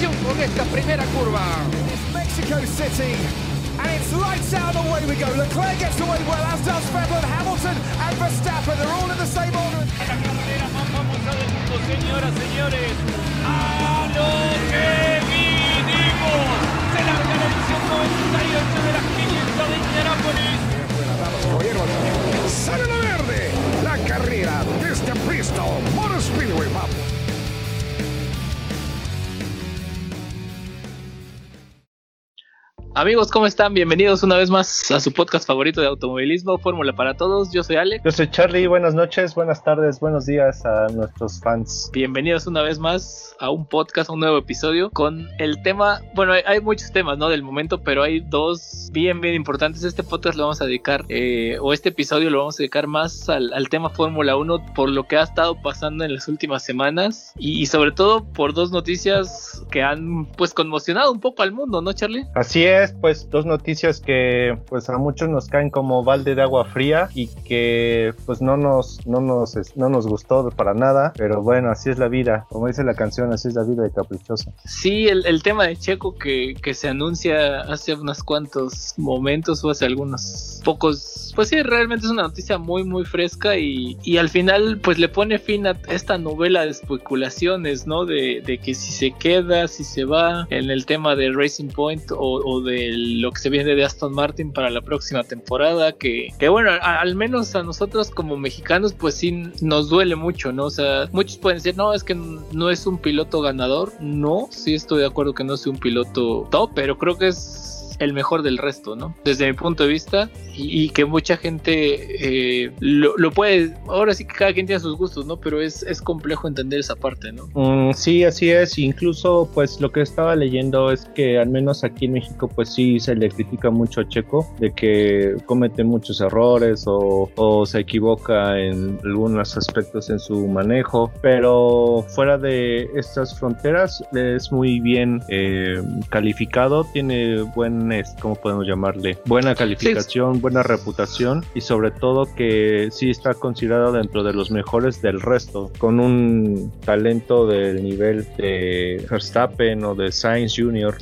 Atención con esta primera curva. Mexico City. And it's lights out away we go. Leclerc gets away well, as does Vettel, Hamilton and Verstappen. They're all in the same order. La carrera más famosa del mundo, señoras, señores. A lo que vinimos. Se larga la edición 98 de las 500 de Indianápolis. Sale la verde, la carrera desde Bristol Motor Speedway. Vamos. Amigos, ¿cómo están? Bienvenidos una vez más a su podcast favorito de automovilismo, Fórmula para Todos. Yo soy Alex. Yo soy Charlie, buenas noches, buenas tardes, buenos días a nuestros fans. Bienvenidos una vez más a un podcast, a un nuevo episodio con el tema, bueno, hay, hay muchos temas, ¿no? Del momento, pero hay dos bien, bien importantes. Este podcast lo vamos a dedicar, eh, o este episodio lo vamos a dedicar más al, al tema Fórmula 1 por lo que ha estado pasando en las últimas semanas y, y sobre todo por dos noticias que han, pues, conmocionado un poco al mundo, ¿no, Charlie? Así es, pues dos noticias que pues a muchos nos caen como balde de agua fría y que pues no nos, no nos, no nos gustó para nada, pero bueno, así es la vida, como dice la canción, así es la vida de caprichosa. Sí, el, el tema de Checo que, que se anuncia hace unos cuantos momentos o hace algunos pocos, pues sí, realmente es una noticia muy muy fresca y, y al final pues le pone fin a esta novela de especulaciones, ¿no? De, de que si se queda, si se va en el tema de Racing Point o, o de lo que se viene de Aston Martin para la próxima temporada, que, que bueno, al menos a nosotros como mexicanos pues sí nos duele mucho, ¿no? O sea, muchos pueden decir, no, es que no es un piloto ganador, no, sí estoy de acuerdo que no es un piloto top, pero creo que es el mejor del resto, ¿no? Desde mi punto de vista y, que mucha gente eh, lo, puede, ahora sí que cada quien tiene sus gustos, ¿no? Pero es, complejo entender esa parte, ¿no? Mm, sí, así es, incluso pues lo que estaba leyendo es que al menos aquí en México pues sí se le critica mucho a Checo de que comete muchos errores o, o se equivoca en algunos aspectos en su manejo, pero fuera de estas fronteras es muy bien eh, calificado, tiene buen, ¿cómo podemos llamarle? Buena calificación, buena reputación y sobre todo que sí está considerado dentro de los mejores del resto, con un talento del nivel de Verstappen o de Sainz Jr.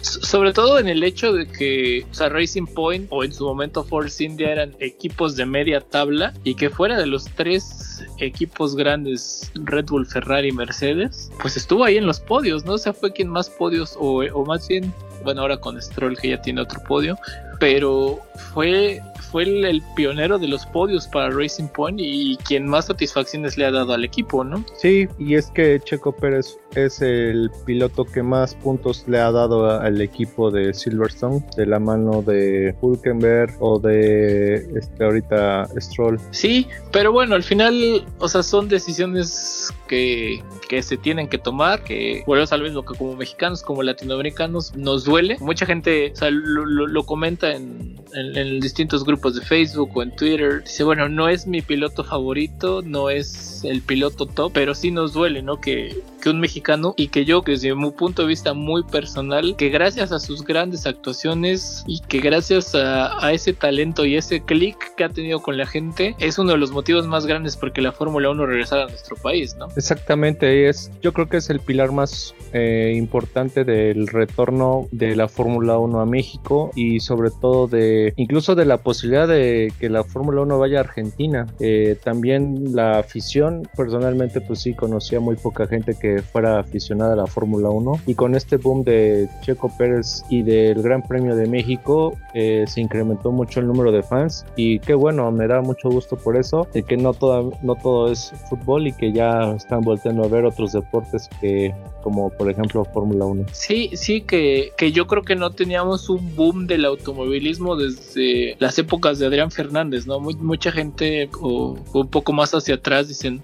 So- Sobre todo en el hecho de que o sea, Racing Point o en su momento Force India eran equipos de media tabla y que fuera de los tres equipos grandes, Red Bull, Ferrari, Mercedes, pues estuvo ahí en los podios, ¿no? O sea, fue quien más podios o, o más bien, bueno, ahora con Stroll que ya tiene otro podio, pero fue, fue el, el pionero de los podios para Racing Point y quien más satisfacciones le ha dado al equipo, ¿no? Sí, y es que Checo Pérez es el piloto que más puntos le ha dado a- al equipo de Silverstone, de la mano de Hulkenberg o de este ahorita Stroll. Sí, pero bueno, al final, o sea, son decisiones que, que se tienen que tomar, que bueno, tal vez lo que como mexicanos, como latinoamericanos, nos duele. Mucha gente o sea, lo, lo- lo comenta en, en- en distintos grupos de Facebook o en Twitter. Dice, bueno, no es mi piloto favorito, no es el piloto top, pero sí nos duele, ¿no? Que, que un mexicano y que yo, desde mi punto de vista muy personal, que gracias a sus grandes actuaciones y que gracias a, ese talento y ese click que ha tenido con la gente, es uno de los motivos más grandes porque la Fórmula 1 regresara a nuestro país, ¿no? Exactamente, es, yo creo que es el pilar más eh, importante del retorno de la Fórmula 1 a México y sobre todo de incluso de la posibilidad de que la Fórmula 1 vaya a Argentina. Eh, también la afición, personalmente pues sí conocía muy poca gente que fuera aficionada a la Fórmula 1 y con este boom de Checo Pérez y del Gran Premio de México eh, se incrementó mucho el número de fans y qué bueno, me da mucho gusto por eso, de que no, toda, no todo es fútbol y que ya están volteando a ver otros deportes que como por ejemplo Fórmula 1. Sí, sí, que, que yo creo que no teníamos un boom del automovilismo desde las épocas de Adrián Fernández, ¿no? Muy- mucha gente o, o un poco más hacia atrás dicen,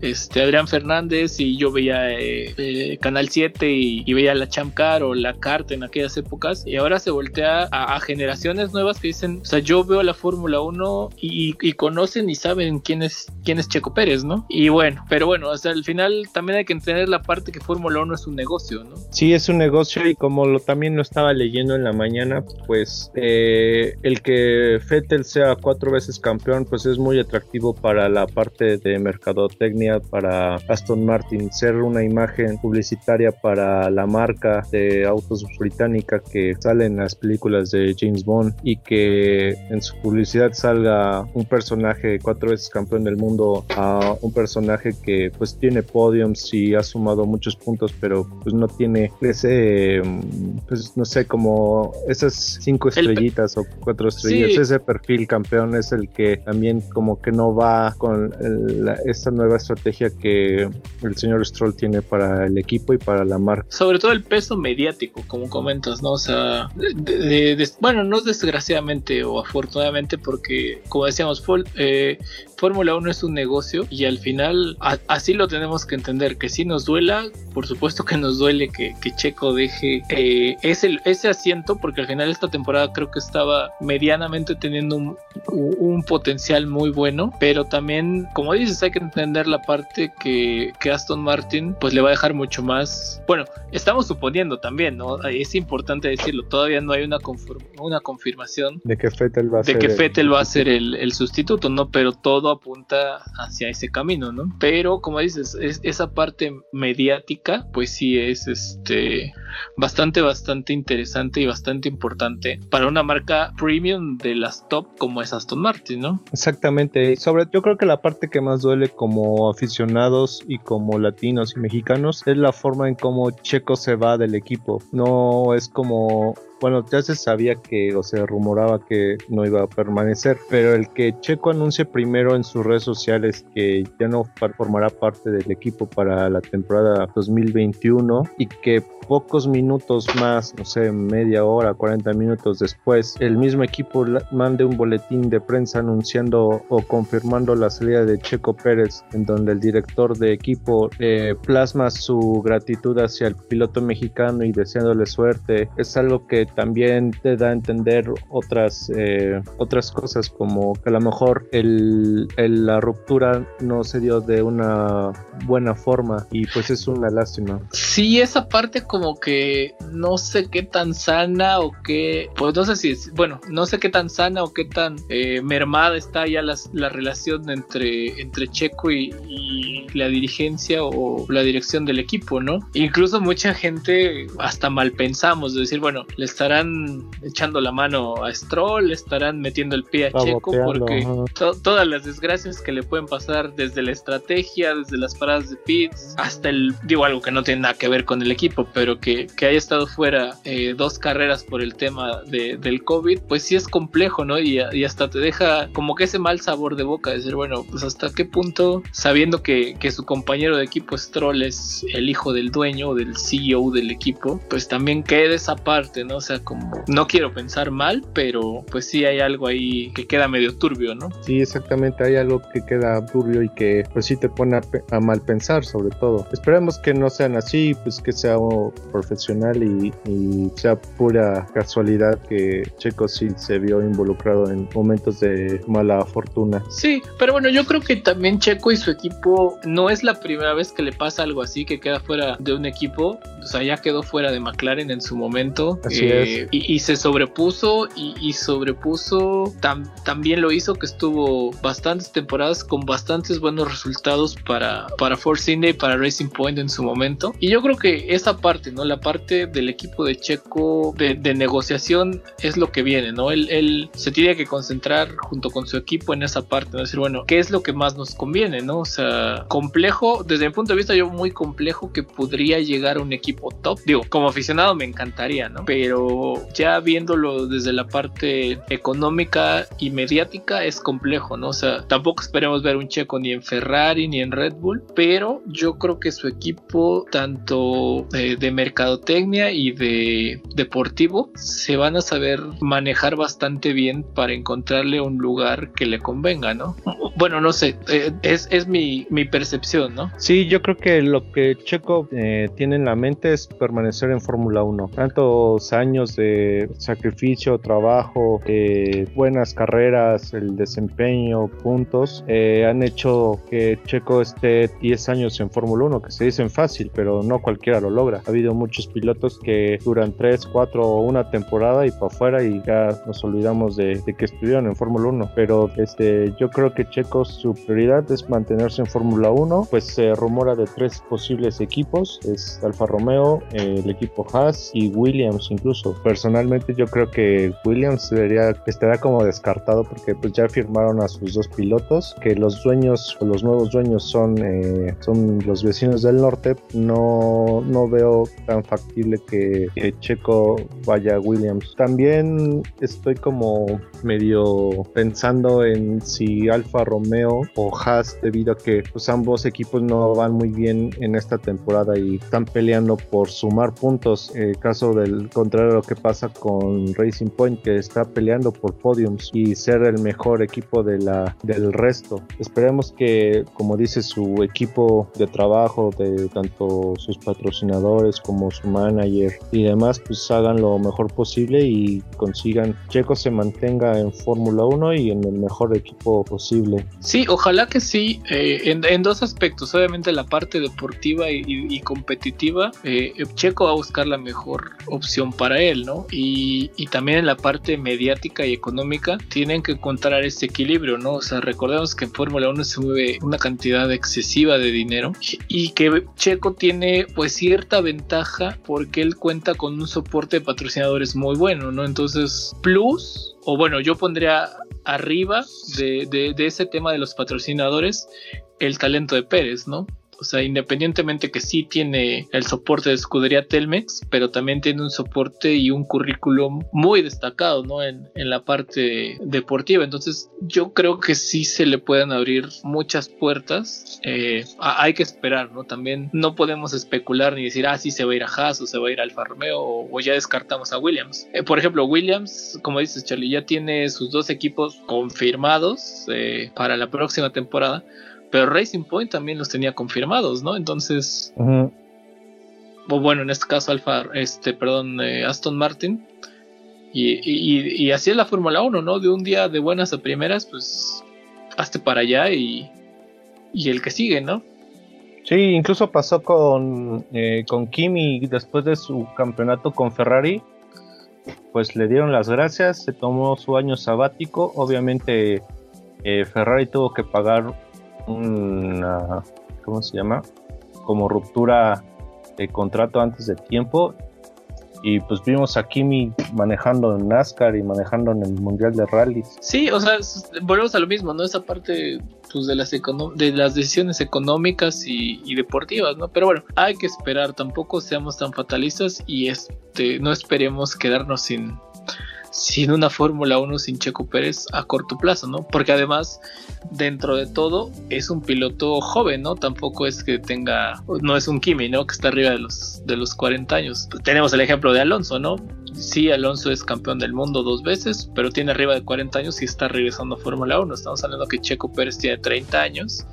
este Adrián Fernández y yo veía eh, eh, Canal 7 y, veía la Champ Car o la Carta en aquellas épocas y ahora se voltea a, generaciones nuevas que dicen, o sea, yo veo la Fórmula 1 y, conocen y saben quién es, quién es Checo Pérez, ¿no? Y bueno, pero bueno, o sea, al final también hay que entender la parte que Fórmula 1 es un negocio, ¿no? Sí, es un negocio y como lo también lo estaba leyendo en la mañana, pues eh, el que Fettel sea cuatro veces campeón, pues es muy atractivo para la parte de mercadotecnia para Aston Martin, ser una imagen publicitaria para la marca de autos británica que sale en las películas de James Bond y que en su publicidad salga un personaje cuatro veces campeón del mundo a un personaje que pues tiene podiums y ha sumado muchos puntos pero pues no tiene ese pues no sé como esas cinco estrellitas o cuatro estrellas. Ese perfil campeón es el que también como que no va con esta nueva estrategia que el señor Stroll tiene para el equipo y para la marca. Sobre todo el peso mediático como comentas no o sea bueno no desgraciadamente o afortunadamente porque como decíamos eh, Fórmula 1 es un negocio y al final así lo tenemos que entender, que si nos duela, por supuesto que nos duele que, Checo deje eh, ese, ese asiento, porque al final esta temporada creo que estaba medianamente teniendo un, un, potencial muy bueno, pero también, como dices, hay que entender la parte que, que Aston Martin pues le va a dejar mucho más, bueno, estamos suponiendo también, ¿no? Es importante decirlo, todavía no hay una, una confirmación de que Fettel va a de ser, que Fettel va a ser el, el sustituto, ¿no? Pero todo apunta hacia ese camino, ¿no? Pero como dices, esa parte mediática, pues sí es este bastante, bastante interesante y bastante importante para una marca premium de las top como es Aston Martin, ¿no? Exactamente. Sobre, yo creo que la parte que más duele como aficionados y como latinos y mexicanos es la forma en cómo Checo se va del equipo. No es como bueno, ya se sabía que, o se rumoraba que no iba a permanecer, pero el que Checo anuncie primero en sus redes sociales que ya no formará parte del equipo para la temporada 2021 y que pocos minutos más, no sé, media hora, 40 minutos después, el mismo equipo mande un boletín de prensa anunciando o confirmando la salida de Checo Pérez, en donde el director de equipo eh, plasma su gratitud hacia el piloto mexicano y deseándole suerte. Es algo que también te da a entender otras, eh, otras cosas, como que a lo mejor el, la ruptura no se dio de una buena forma y pues es una lástima. Sí, esa parte como que no sé qué tan sana o qué, pues no sé si, es, bueno, no sé qué tan sana o qué tan eh, mermada está ya la relación entre, entre Checo y, la dirigencia o la dirección del equipo, ¿no? Incluso mucha gente hasta mal pensamos de decir, bueno, le estarán echando la mano a Stroll, estarán metiendo el pie a Checo porque todas las desgracias que le pueden pasar desde la estrategia, desde las paradas de pits, hasta el, digo algo que no tiene nada que ver con el equipo, pero que, haya estado fuera eh, dos carreras por el tema de, del COVID, pues sí es complejo, ¿no? Y, hasta te deja como que ese mal sabor de boca, decir, bueno, pues hasta qué punto, sabiendo que, su compañero de equipo Stroll es el hijo del dueño o del CEO del equipo, pues también queda esa parte, ¿no? Sea, como, no quiero pensar mal, pero pues sí hay algo ahí que queda medio turbio, ¿no? Sí, exactamente, hay algo que queda turbio y que pues sí te pone a, mal pensar sobre todo. Esperemos que no sean así, pues que sea profesional y, sea pura casualidad que Checo sí se vio involucrado en momentos de mala fortuna. Sí, pero bueno, yo creo que también Checo y su equipo no es la primera vez que le pasa algo así, que queda fuera de un equipo. O sea, ya quedó fuera de McLaren en su momento. Así eh, es. Y, se sobrepuso y, sobrepuso, también lo hizo que estuvo bastantes temporadas con bastantes buenos resultados para, para Force India y para Racing Point en su momento. Y yo creo que esa parte ¿no? La parte del equipo de Checo de, negociación es lo que viene, ¿no? Él, se tiene que concentrar junto con su equipo en esa parte, ¿no? Decir, bueno, ¿qué es lo que más nos conviene, ¿no? O sea, complejo, desde mi punto de vista yo muy complejo que podría llegar a un equipo top. Digo, como aficionado me encantaría, ¿no? Pero ya viéndolo desde la parte económica y mediática es complejo, ¿no? O sea, tampoco esperemos ver un Checo ni en Ferrari ni en Red Bull, pero yo creo que su equipo, tanto eh, de mercadotecnia y de deportivo se van a saber manejar bastante bien para encontrarle un lugar que le convenga, ¿no? Bueno, no sé, eh, es, es mi, mi, percepción, ¿no? Sí, yo creo que lo que Checo eh, tiene en la mente importante es permanecer en Fórmula 1. Tantos años de sacrificio, trabajo, eh, buenas carreras, el desempeño, puntos, eh, han hecho que Checo esté 10 años en Fórmula 1, que se dicen fácil, pero no cualquiera lo logra. Ha habido muchos pilotos que duran 3, 4 o una temporada y para afuera y ya nos olvidamos de, que estuvieron en Fórmula 1. Pero este, yo creo que Checo su prioridad es mantenerse en Fórmula 1, pues se rumora de tres posibles equipos, es Alfa Romeo, el equipo Haas y Williams incluso. Personalmente yo creo que Williams debería, estará como descartado porque pues ya firmaron a sus dos pilotos, que los dueños o los nuevos dueños son, eh, son los vecinos del norte, no, no veo tan factible que, Checo vaya a Williams. También estoy como medio pensando en si Alfa Romeo o Haas debido a que pues ambos equipos no van muy bien en esta temporada y están peleando por sumar puntos. Eh, caso del contrario lo que pasa con Racing Point que está peleando por podiums y ser el mejor equipo de la, del resto. Esperemos que como dice su equipo de trabajo de tanto sus patrocinadores como su manager y demás pues hagan lo mejor posible y consigan Checo se mantenga en Fórmula 1 y en el mejor equipo posible. Sí, ojalá que sí, eh, en, dos aspectos, obviamente la parte deportiva y, competitiva, eh, Checo va a buscar la mejor opción para él, ¿no? Y, también en la parte mediática y económica tienen que encontrar ese equilibrio, ¿no? O sea, recordemos que en Fórmula 1 se mueve una cantidad excesiva de dinero y que Checo tiene pues cierta ventaja porque él cuenta con un soporte de patrocinadores muy bueno, ¿no? Entonces, plus o bueno, yo pondría arriba de, de, ese tema de los patrocinadores el talento de Pérez, ¿no? O sea, independientemente que sí tiene el soporte de escudería Telmex, pero también tiene un soporte y un currículum muy destacado, ¿no? En, la parte deportiva. Entonces, yo creo que sí se le pueden abrir muchas puertas. Eh, hay que esperar, ¿no? También no podemos especular ni decir, ah, sí se va a ir a Haas o se va a ir a Alfa Romeo o, ya descartamos a Williams. Eh, por ejemplo, Williams, como dices, Charlie, ya tiene sus dos equipos confirmados eh, para la próxima temporada pero Racing Point también los tenía confirmados, ¿no? Entonces, o bueno, en este caso Alfa, este, perdón, eh, Aston Martin. Y, así es la Fórmula 1, ¿no? De un día de buenas a primeras, pues hazte para allá y, y el que sigue, ¿no? Sí, incluso pasó con, eh, con Kimi después de su campeonato con Ferrari. Pues le dieron las gracias, se tomó su año sabático. Obviamente eh, Ferrari tuvo que pagar una, ¿cómo se llama? Como ruptura de contrato antes de tiempo. Y pues vimos a Kimi manejando en NASCAR y manejando en el Mundial de Rallys. Sí, o sea, volvemos a lo mismo, ¿no? Esa parte pues, de, las de las decisiones económicas y, deportivas, ¿no? Pero bueno, hay que esperar, tampoco seamos tan fatalistas y este, no esperemos quedarnos sin, sin una Fórmula 1 sin Checo Pérez a corto plazo, ¿no? Porque además, dentro de todo, es un piloto joven, ¿no? Tampoco es que tenga, no es un Kimi, ¿no? Que está arriba de los, de los 40 años. Tenemos el ejemplo de Alonso, ¿no? Sí, Alonso es campeón del mundo dos veces, pero tiene arriba de 40 años y está regresando a Fórmula 1. Estamos hablando que Checo Pérez tiene 30 años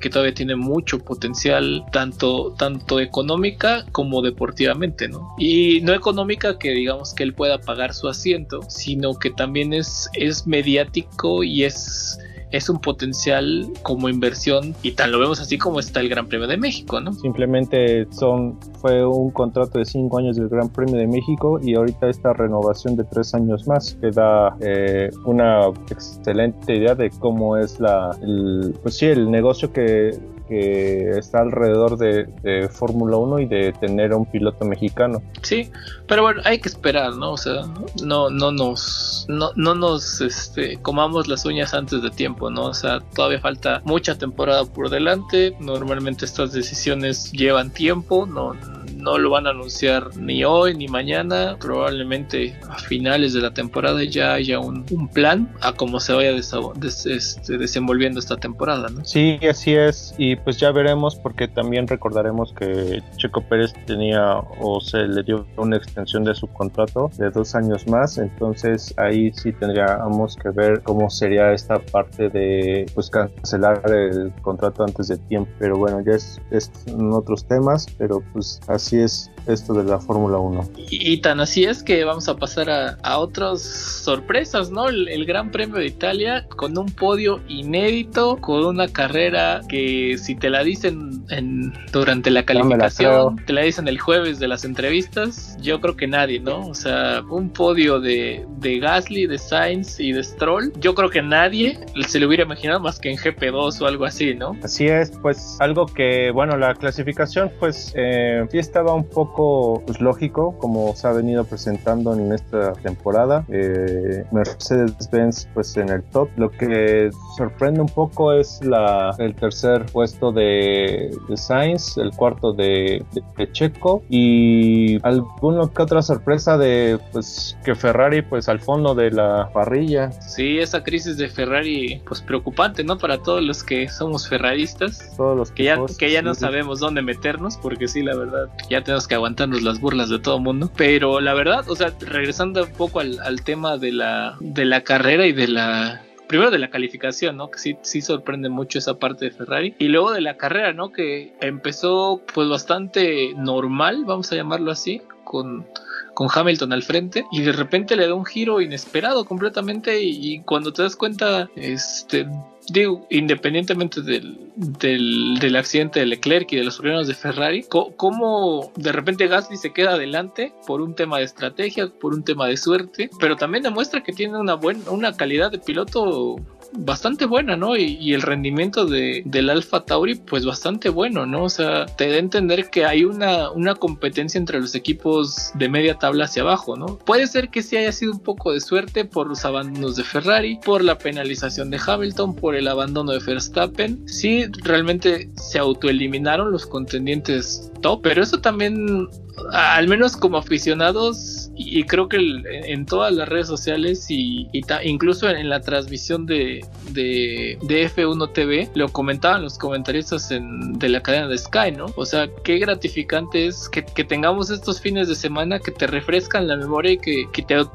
que todavía tiene mucho potencial, tanto, tanto económica como deportivamente, ¿no? Y no económica que digamos que él pueda pagar su asiento, sino que también es, es mediático y es es un potencial como inversión y tal lo vemos así como está el Gran Premio de México, ¿no? Simplemente son fue un contrato de cinco años del Gran Premio de México y ahorita esta renovación de tres años más que da eh, una excelente idea de cómo es la pues sí el negocio que que está alrededor de, Fórmula 1 y de tener a un piloto mexicano. Sí, pero bueno, hay que esperar, ¿no? O sea, no, no nos, no, no nos este, comamos las uñas antes de tiempo, ¿no? O sea, todavía falta mucha temporada por delante. Normalmente estas decisiones llevan tiempo, no no lo van a anunciar ni hoy ni mañana. Probablemente a finales de la temporada ya haya un, plan a cómo se vaya este, desenvolviendo esta temporada. ¿no? Sí, así es. Y pues ya veremos porque también recordaremos que Checo Pérez tenía o se le dio una extensión de su contrato de dos años más. Entonces ahí sí tendríamos que ver cómo sería esta parte de pues cancelar el contrato antes de tiempo. Pero bueno, ya es, es en otros temas. Pero pues así así es esto de la Fórmula 1. Y, tan así es que vamos a pasar a, a otras sorpresas, ¿no? El, Gran Premio de Italia con un podio inédito, con una carrera que si te la dicen en, durante la calificación, te la dicen el jueves de las entrevistas, yo creo que nadie, ¿no? O sea, un podio de, de Gasly, de Sainz y de Stroll, yo creo que nadie se lo hubiera imaginado más que en GP2 o algo así, ¿no? Así es, pues algo que, bueno, la clasificación pues eh, sí estaba un poco pues, lógico, como se ha venido presentando en esta temporada. Eh, Mercedes-Benz, pues en el top. Lo que sorprende un poco es la, el tercer puesto de, de Sainz, el cuarto de, de, Checo y alguna que otra sorpresa de pues que Ferrari, pues al fondo de la parrilla. Sí, esa crisis de Ferrari, pues preocupante, ¿no? Para todos los que somos ferraristas. Todos los que ya, que ya no sabemos dónde meternos, porque sí, la verdad, ya tenemos que aguantarnos las burlas de todo mundo. Pero la verdad, o sea, regresando un poco al, tema de la, de la carrera y de la primero de la calificación, ¿no? Que sí, sí sorprende mucho esa parte de Ferrari. Y luego de la carrera, ¿no? Que empezó pues bastante normal, vamos a llamarlo así, con, con Hamilton al frente. Y de repente le da un giro inesperado completamente. Y, cuando te das cuenta, este digo, independientemente del, del, accidente de Leclerc y de los problemas de Ferrari, cómo de repente Gasly se queda adelante por un tema de estrategia, por un tema de suerte, pero también demuestra que tiene una buena, una calidad de piloto bastante buena, ¿no? Y, el rendimiento de, del Alfa Tauri, pues bastante bueno, ¿no? O sea, te da a entender que hay una, una competencia entre los equipos de media tabla hacia abajo, ¿no? Puede ser que sí haya sido un poco de suerte por los abandonos de Ferrari, por la penalización de Hamilton, por el abandono de Verstappen. Sí, realmente se autoeliminaron los contendientes top, pero eso también al menos como aficionados y creo que en todas las redes sociales y, incluso en, la transmisión de, de, F1 TV lo comentaban los comentaristas de la cadena de Sky, ¿no? O sea, qué gratificante es que, tengamos estos fines de semana que te refrescan la memoria y que,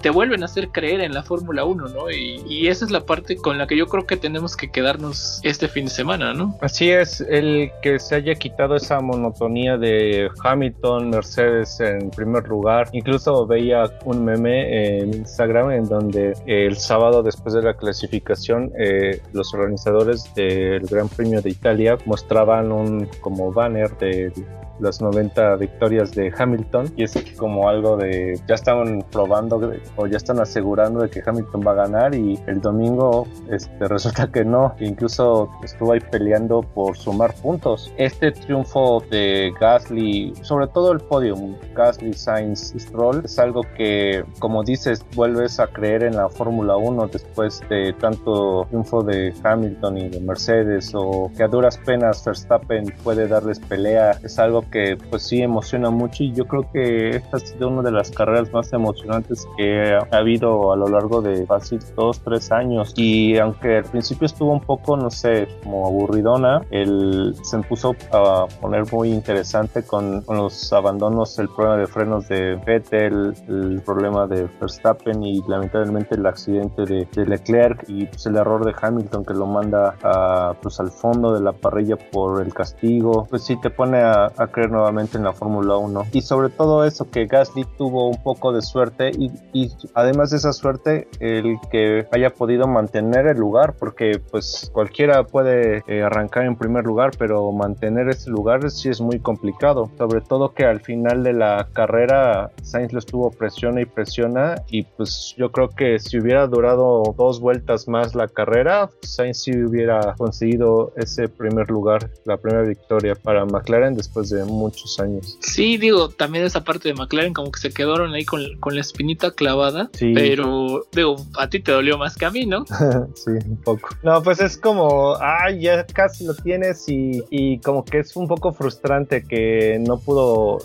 te, vuelven a hacer creer en la Fórmula 1, ¿no? Y, y, esa es la parte con la que yo creo que tenemos que quedarnos este fin de semana, ¿no? Así es, el que se haya quitado esa monotonía de Hamilton, Mercedes, en primer lugar. Incluso veía un meme en Instagram en donde el sábado después de la clasificación eh, los organizadores del Gran Premio de Italia mostraban un como banner de las 90 victorias de Hamilton y es como algo de ya estaban probando o ya están asegurando de que Hamilton va a ganar y el domingo este resulta que no incluso estuvo ahí peleando por sumar puntos. Este triunfo de Gasly sobre todo el podium Gasly Sainz Stroll es algo que como dices vuelves a creer en la Fórmula 1 después de tanto triunfo de Hamilton y de Mercedes o que a duras penas Verstappen puede darles pelea. Es algo que pues sí emociona mucho y yo creo que esta ha sido una de las carreras más emocionantes que ha habido a lo largo de fácil dos, tres años. Y aunque al principio estuvo un poco, no sé, como aburridona, él se puso a poner muy interesante con, con los abandonos, el problema de frenos de Vettel, el problema de Verstappen y lamentablemente el accidente de, de Leclerc y pues el error de Hamilton que lo manda a, pues al fondo de la parrilla por el castigo, pues sí te pone a, a nuevamente en la Fórmula 1. Y sobre todo eso, que Gasly tuvo un poco de suerte y, y, además de esa suerte, el que haya podido mantener el lugar, porque pues cualquiera puede eh, arrancar en primer lugar, pero mantener ese lugar sí es muy complicado. Sobre todo que al final de la carrera Sainz lo estuvo presiona y presiona y pues yo creo que si hubiera durado dos vueltas más la carrera, Sainz sí hubiera conseguido ese primer lugar, la primera victoria para McLaren después de muchos años. Sí, digo, también esa parte de McLaren como que se quedaron ahí con, la espinita clavada, pero digo, a ti te dolió más que a mí, ¿no? sí, un poco. No, pues es como, ay, ya casi lo tienes y, y como que es un poco frustrante que no pudo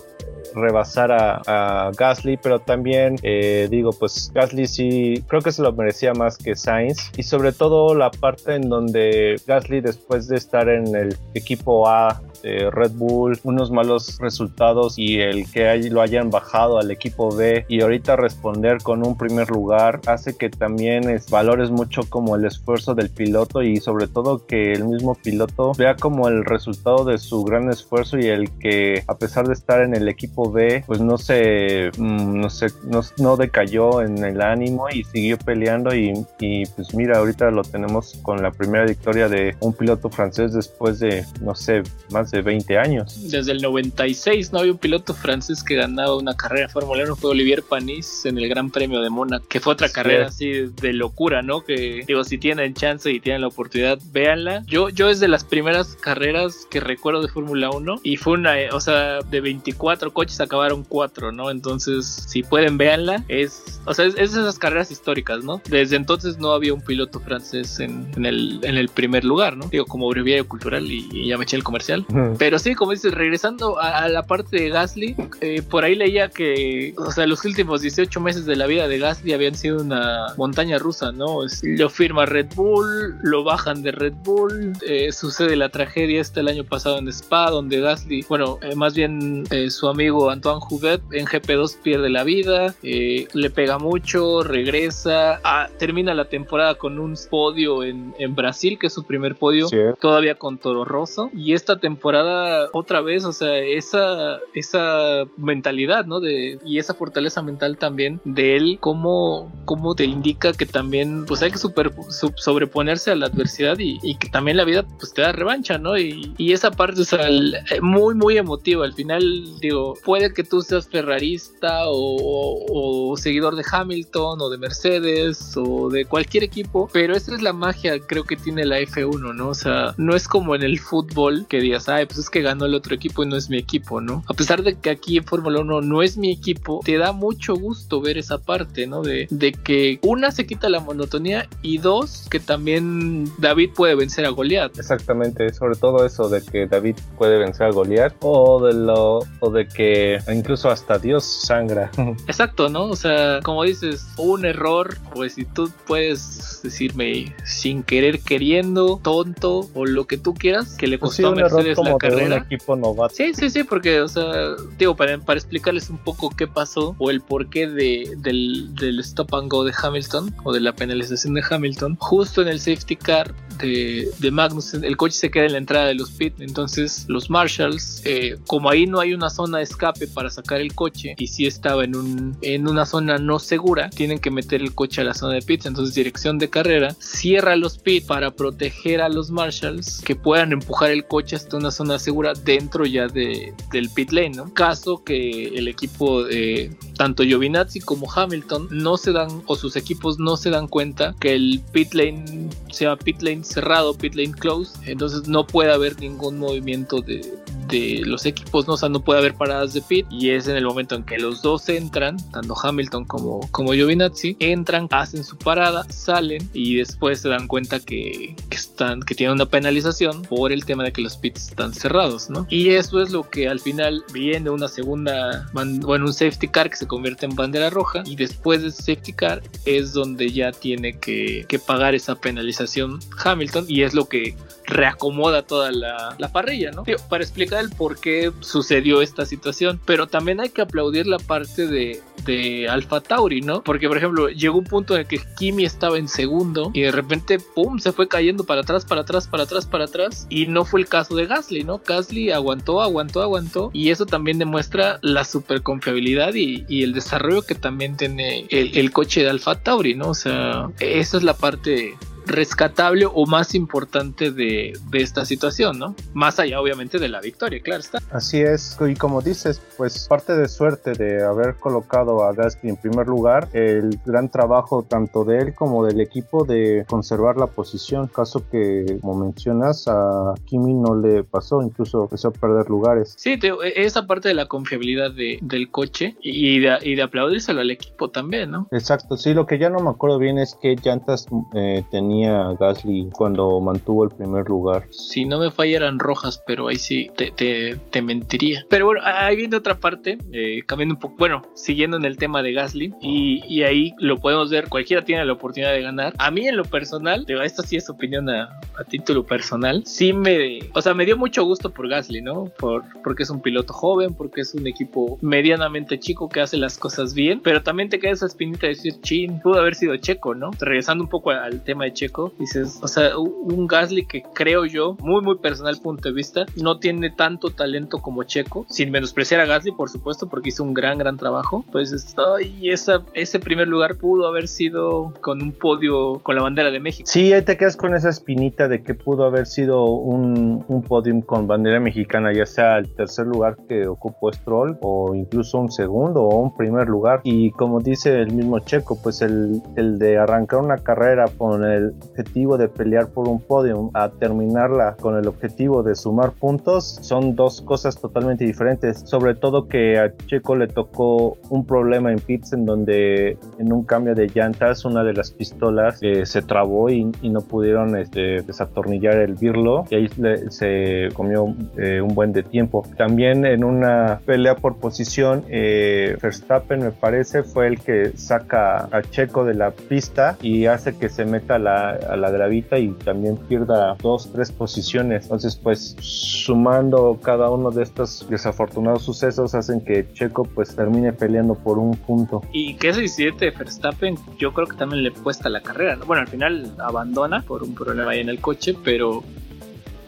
rebasar a, Gasly, pero también eh, digo, pues Gasly sí creo que se lo merecía más que Sainz y sobre todo la parte en donde Gasly después de estar en el equipo A de Red Bull, unos malos resultados y el que lo hayan bajado al equipo B y ahorita responder con un primer lugar hace que también es, valores mucho como el esfuerzo del piloto y sobre todo que el mismo piloto vea como el resultado de su gran esfuerzo y el que a pesar de estar en el equipo equipo B pues no se, mm, no, se no, no, decayó en el ánimo y siguió peleando y, y, pues mira, ahorita lo tenemos con la primera victoria de un piloto francés después de, no sé, más de 20 años. Desde el 96 no había un piloto francés que ganaba una carrera Fórmula 1, fue Olivier Panis en el Gran Premio de Mónaco, que fue otra carrera así de locura, ¿no? Que digo, si tienen chance y tienen la oportunidad, véanla. Yo, yo es de las primeras carreras que recuerdo de Fórmula 1 y fue una, o sea, de 24 coches acabaron 4, ¿no? Entonces, si pueden, véanla. Es, o sea, es, esas carreras históricas, ¿no? Desde entonces no había un piloto francés en, el, en el primer lugar, ¿no? Digo, como breviario cultural y, ya me eché el comercial. Pero sí, como dices, regresando a, la parte de Gasly, eh, por ahí leía que, o sea, los últimos 18 meses de la vida de Gasly habían sido una montaña rusa, ¿no? lo firma Red Bull, lo bajan de Red Bull, eh, sucede la tragedia esta el año pasado en Spa, donde Gasly, bueno, eh, más bien eh, su amigo Antoine Jouvet en GP2 pierde la vida, le pega mucho, regresa, ah, termina la temporada con un podio en, Brasil, que es su primer podio, todavía con Toro Rosso, y esta temporada otra vez, o sea, esa, esa mentalidad, ¿no? De, y esa fortaleza mental también de él, como, como te indica que también, pues hay que super, sobreponerse a la adversidad y, que también la vida, pues te da revancha, ¿no? Y, esa parte, o sea, eh, muy, muy emotiva. Al final, digo, puede que tú seas ferrarista o, seguidor de Hamilton o de Mercedes o de cualquier equipo, pero esa es la magia, creo que tiene la F1, ¿no? O sea, no es como en el fútbol que digas, ay, pues es que ganó el otro equipo y no es mi equipo, ¿no? A pesar de que aquí en Fórmula 1 no es mi equipo, te da mucho gusto ver esa parte, ¿no? De, de que una se quita la monotonía y dos que también David puede vencer a Goliath. Exactamente, sobre todo eso de que David puede vencer a Goliath o de lo o de que incluso hasta Dios sangra. Exacto, ¿no? O sea, como dices, un error, pues si tú puedes decirme sin querer queriendo, tonto o lo que tú quieras, que le pues costó a Mercedes la carrera. equipo novato. Sí, sí, sí, porque, o sea, digo, para, explicarles un poco qué pasó o el porqué de, del, del stop and go de Hamilton o de la penalización de Hamilton, justo en el safety car de, de Magnus, el coche se queda en la entrada de los pits, entonces los marshals, eh, como ahí no hay una zona de escape para sacar el coche y si estaba en, un, en una zona no segura, tienen que meter el coche a la zona de pits, entonces dirección de carrera cierra los pits para proteger a los marshals que puedan empujar el coche hasta una zona segura dentro ya de, del pit lane, ¿no? Caso que el equipo de tanto Giovinazzi como Hamilton no se dan o sus equipos no se dan cuenta que el pit lane se llama pit lane cerrado, pit lane closed, entonces no puede haber ningún movimiento de, de los equipos, ¿no? O sea, no puede haber paradas de pit y es en el momento en que los dos entran, tanto Hamilton como, como Giovinazzi, entran, hacen su parada, salen y después se dan cuenta que, están, que tienen una penalización por el tema de que los pits están cerrados, ¿no? Y eso es lo que al final viene una segunda, bueno, un safety car que se convierte en bandera roja y después de ese safety car es donde ya tiene que, que pagar esa penalización Hamilton y es lo que reacomoda toda la, la parrilla, ¿no? para explicar el por qué sucedió esta situación, pero también hay que aplaudir la parte de, de Alfa Tauri, ¿no? Porque, por ejemplo, llegó un punto en el que Kimi estaba en segundo y de repente, ¡pum!, se fue cayendo para atrás, para atrás, para atrás, para atrás. Y no fue el caso de Gasly, ¿no? Gasly aguantó, aguantó, aguantó. Y eso también demuestra la super confiabilidad y, y el desarrollo que también tiene el, el coche de Alfa Tauri, ¿no? O sea, esa es la parte rescatable o más importante de, esta situación, ¿no? Más allá obviamente de la victoria, claro está. Así es, y como dices, pues parte de suerte de haber colocado a Gasly en primer lugar, el gran trabajo tanto de él como del equipo de conservar la posición, caso que como mencionas a Kimi no le pasó, incluso empezó a perder lugares. Sí, e, esa parte de la confiabilidad del coche y de, y de aplaudírselo al equipo también, ¿no? Exacto, sí, lo que ya no me acuerdo bien es que llantas eh, tenía Gasly cuando mantuvo el primer lugar. Si no me fallaran rojas, pero ahí sí te, te, mentiría. Pero bueno, ahí viene otra parte, eh, cambiando un poco, bueno, siguiendo en el tema de Gasly, y, y, ahí lo podemos ver, cualquiera tiene la oportunidad de ganar. A mí en lo personal, digo, esto sí es opinión a, a, título personal, sí me, o sea, me dio mucho gusto por Gasly, ¿no? Por, porque es un piloto joven, porque es un equipo medianamente chico que hace las cosas bien, pero también te queda esa espinita de decir, chin, pudo haber sido Checo, ¿no? Regresando un poco al tema de Checo Checo, dices, o sea, un Gasly que creo yo, muy muy personal punto de vista, no tiene tanto talento como Checo, sin menospreciar a Gasly, por supuesto, porque hizo un gran, gran trabajo. Pues y esa, ese primer lugar pudo haber sido con un podio con la bandera de México. Sí, ahí te quedas con esa espinita de que pudo haber sido un, un podium con bandera mexicana, ya sea el tercer lugar que ocupó Stroll o incluso un segundo o un primer lugar. Y como dice el mismo Checo, pues el, el de arrancar una carrera con el objetivo de pelear por un podium a terminarla con el objetivo de sumar puntos son dos cosas totalmente diferentes. Sobre todo que a Checo le tocó un problema en pits en donde en un cambio de llantas una de las pistolas eh, se trabó y, no pudieron este, desatornillar el birlo y ahí se comió eh, un buen de tiempo. También en una pelea por posición eh, Verstappen me parece fue el que saca a Checo de la pista y hace que se meta la, a la gravita y también pierda dos, tres posiciones. Entonces pues sumando cada uno de estos desafortunados sucesos hacen que Checo pues termine peleando por un punto. Y que ese 17 de Verstappen yo creo que también le cuesta la carrera. Bueno, al final abandona por un problema ahí en el coche, pero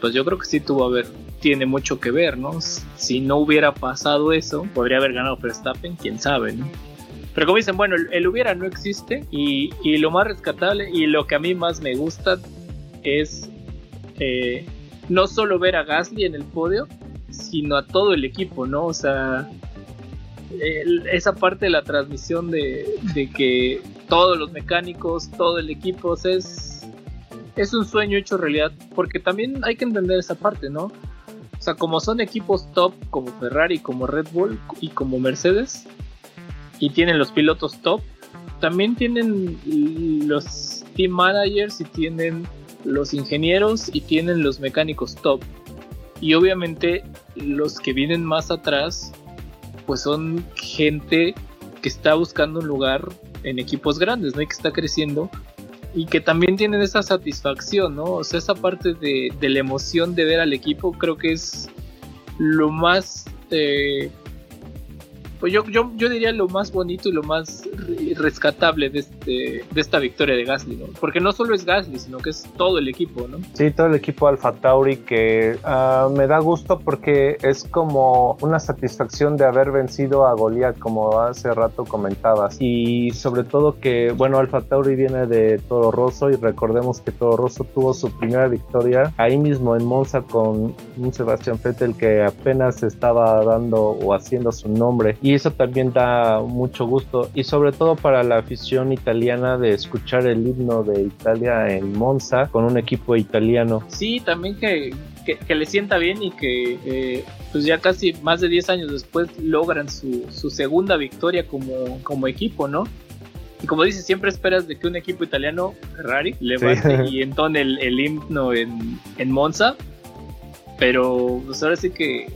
pues yo creo que sí tuvo a ver tiene mucho que ver, ¿no? Si no hubiera pasado eso, podría haber ganado Verstappen, quién sabe, ¿no? Pero como dicen, bueno, el, hubiera no existe y, y, lo más rescatable y lo que a mí más me gusta es eh, no solo ver a Gasly en el podio, sino a todo el equipo, ¿no? O sea, esa parte de la transmisión de, que todos los mecánicos, todo el equipo, es, es un sueño hecho realidad, porque también hay que entender esa parte, ¿no? O sea, como son equipos top como Ferrari, como Red Bull y como Mercedes, y tienen los pilotos top, también tienen los team managers y tienen los ingenieros y tienen los mecánicos top. Y obviamente los que vienen más atrás, pues son gente que está buscando un lugar en equipos grandes, ¿no? Y que está creciendo y que también tienen esa satisfacción, ¿no? O sea, esa parte de, la emoción de ver al equipo creo que es lo más eh, pues yo, yo, yo diría lo más bonito y lo más rescatable de, este, de esta victoria de Gasly, ¿no? Porque no solo es Gasly, sino que es todo el equipo, ¿no? Sí, todo el equipo Alfa Tauri que uh, me da gusto porque es como una satisfacción de haber vencido a Goliath, como hace rato comentabas. Y sobre todo que, bueno, Alfa Tauri viene de Toro Rosso y recordemos que Toro Rosso tuvo su primera victoria ahí mismo en Monza con un Sebastián Vettel que apenas estaba dando o haciendo su nombre y eso también da mucho gusto y sobre todo para la afición italiana de escuchar el himno de Italia en Monza con un equipo italiano. Sí, también que, que, le sienta bien y que eh, pues ya casi más de 10 años después logran su, su segunda victoria como, como equipo, ¿no? Y como dices, siempre esperas de que un equipo italiano, Ferrari, levante y entone el, el himno en, en Monza. Pero pues ahora sí que